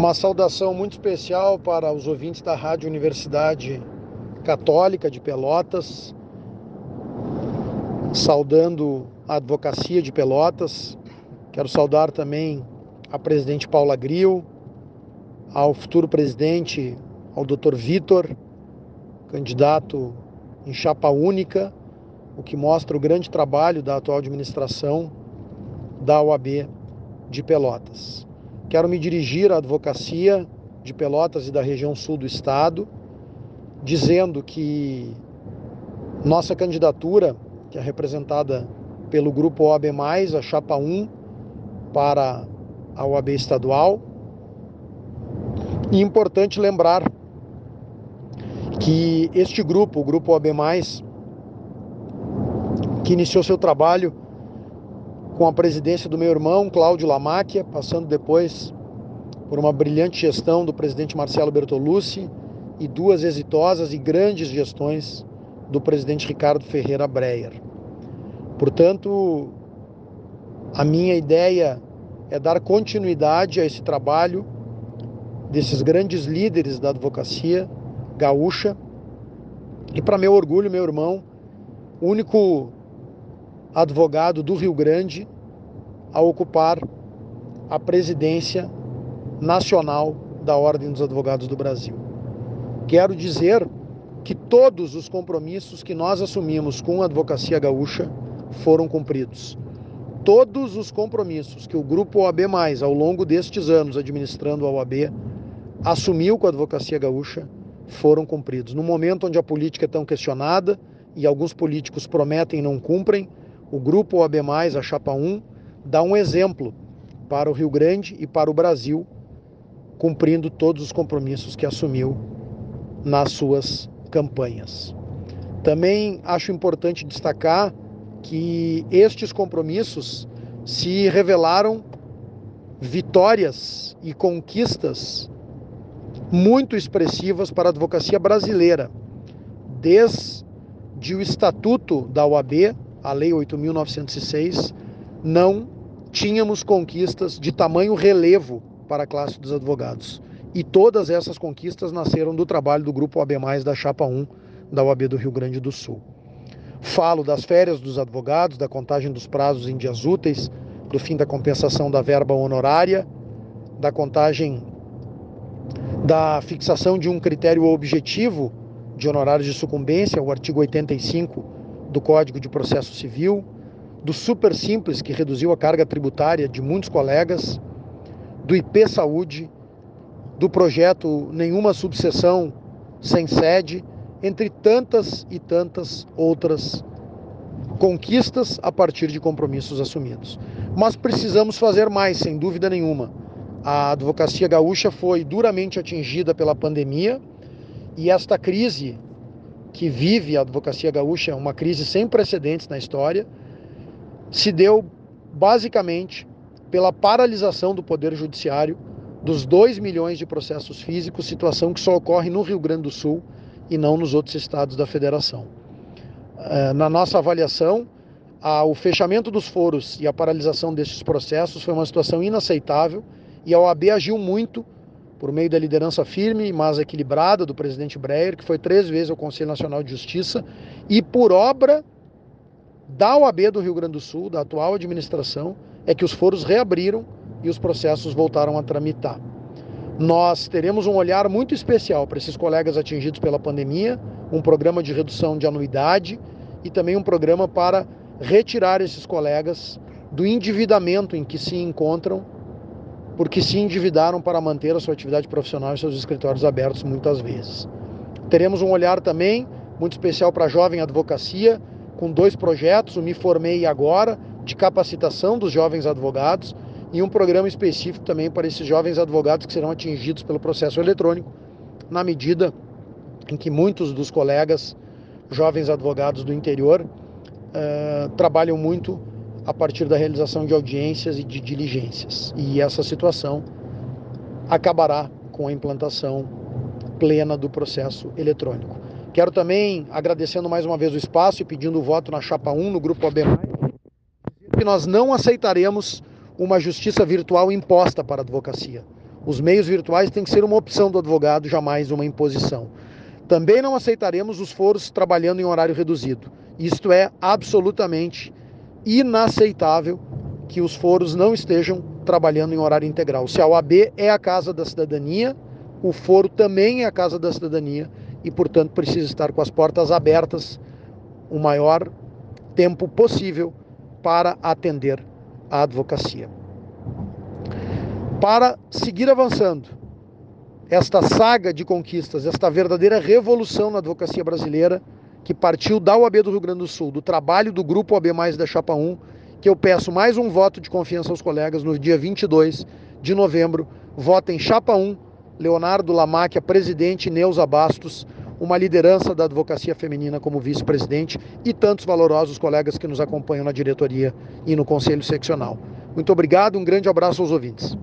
Uma saudação muito especial para os ouvintes da Rádio Universidade Católica de Pelotas, saudando a advocacia de Pelotas. Quero saudar também a presidente Paula Gril, ao futuro presidente, ao Dr. Vitor, candidato em chapa única, o que mostra o grande trabalho da atual administração da OAB de Pelotas. Quero me dirigir à advocacia de Pelotas e da região sul do estado, dizendo que nossa candidatura, que é representada pelo grupo OAB, a chapa 1, para a OAB estadual. E importante lembrar que este grupo, o grupo OAB, que iniciou seu trabalho com a presidência do meu irmão, Cláudio Lamáquia, passando depois por uma brilhante gestão do presidente Marcelo Bertolucci e duas exitosas e grandes gestões do presidente Ricardo Ferreira Breyer. Portanto, a minha ideia é dar continuidade a esse trabalho desses grandes líderes da advocacia gaúcha e, para meu orgulho, meu irmão, único advogado do Rio Grande a ocupar a presidência nacional da Ordem dos Advogados do Brasil. Quero dizer que todos os compromissos que nós assumimos com a advocacia gaúcha foram cumpridos. Todos os compromissos que o grupo OAB, ao longo destes anos administrando a OAB, assumiu com a advocacia gaúcha, foram cumpridos. No momento onde a política é tão questionada e alguns políticos prometem e não cumprem, o grupo OAB, a Chapa 1, dá um exemplo para o Rio Grande e para o Brasil, cumprindo todos os compromissos que assumiu nas suas campanhas. Também acho importante destacar que estes compromissos se revelaram vitórias e conquistas muito expressivas para a advocacia brasileira, desde o estatuto da OAB a Lei 8.906, não tínhamos conquistas de tamanho relevo para a classe dos advogados. E todas essas conquistas nasceram do trabalho do Grupo OAB, da Chapa 1 da OAB do Rio Grande do Sul. Falo das férias dos advogados, da contagem dos prazos em dias úteis, do fim da compensação da verba honorária, da contagem da fixação de um critério objetivo de honorários de sucumbência, o artigo 85 do Código de Processo Civil, do Super Simples, que reduziu a carga tributária de muitos colegas, do IP Saúde, do projeto Nenhuma Subseção Sem Sede, entre tantas e tantas outras conquistas a partir de compromissos assumidos. Mas precisamos fazer mais, sem dúvida nenhuma. A advocacia gaúcha foi duramente atingida pela pandemia e esta crise que vive a advocacia gaúcha, uma crise sem precedentes na história, se deu basicamente pela paralisação do Poder Judiciário dos 2 milhões de processos físicos, situação que só ocorre no Rio Grande do Sul e não nos outros estados da federação. Eh, na nossa avaliação, o fechamento dos foros e a paralisação desses processos foi uma situação inaceitável e a OAB agiu muito por meio da liderança firme, mas equilibrada do presidente Breyer, que foi três vezes ao Conselho Nacional de Justiça, e por obra da OAB do Rio Grande do Sul, da atual administração, é que os foros reabriram e os processos voltaram a tramitar. Nós teremos um olhar muito especial para esses colegas atingidos pela pandemia, um programa de redução de anuidade e também um programa para retirar esses colegas do endividamento em que se encontram porque se endividaram para manter a sua atividade profissional e seus escritórios abertos muitas vezes. Teremos um olhar também muito especial para a jovem advocacia, com dois projetos, o Me Formei Agora, de capacitação dos jovens advogados, e um programa específico também para esses jovens advogados que serão atingidos pelo processo eletrônico, na medida em que muitos dos colegas jovens advogados do interior uh, trabalham muito a partir da realização de audiências e de diligências. E essa situação acabará com a implantação plena do processo eletrônico. Quero também, agradecendo mais uma vez o espaço e pedindo o voto na chapa 1 no grupo OB+, que nós não aceitaremos uma justiça virtual imposta para a advocacia. Os meios virtuais têm que ser uma opção do advogado, jamais uma imposição. Também não aceitaremos os foros trabalhando em horário reduzido. Isto é absolutamente inaceitável que os foros não estejam trabalhando em horário integral. Se a OAB é a casa da cidadania, o foro também é a casa da cidadania e, portanto, precisa estar com as portas abertas o maior tempo possível para atender a advocacia. Para seguir avançando, esta saga de conquistas, esta verdadeira revolução na advocacia brasileira, que partiu da OAB do Rio Grande do Sul, do trabalho do Grupo OAB Mais da Chapa 1, que eu peço mais um voto de confiança aos colegas no dia 22 de novembro. Votem Chapa 1, Leonardo Lamáquia, presidente, Neuza Bastos, uma liderança da advocacia feminina como vice-presidente e tantos valorosos colegas que nos acompanham na diretoria e no conselho seccional. Muito obrigado, um grande abraço aos ouvintes.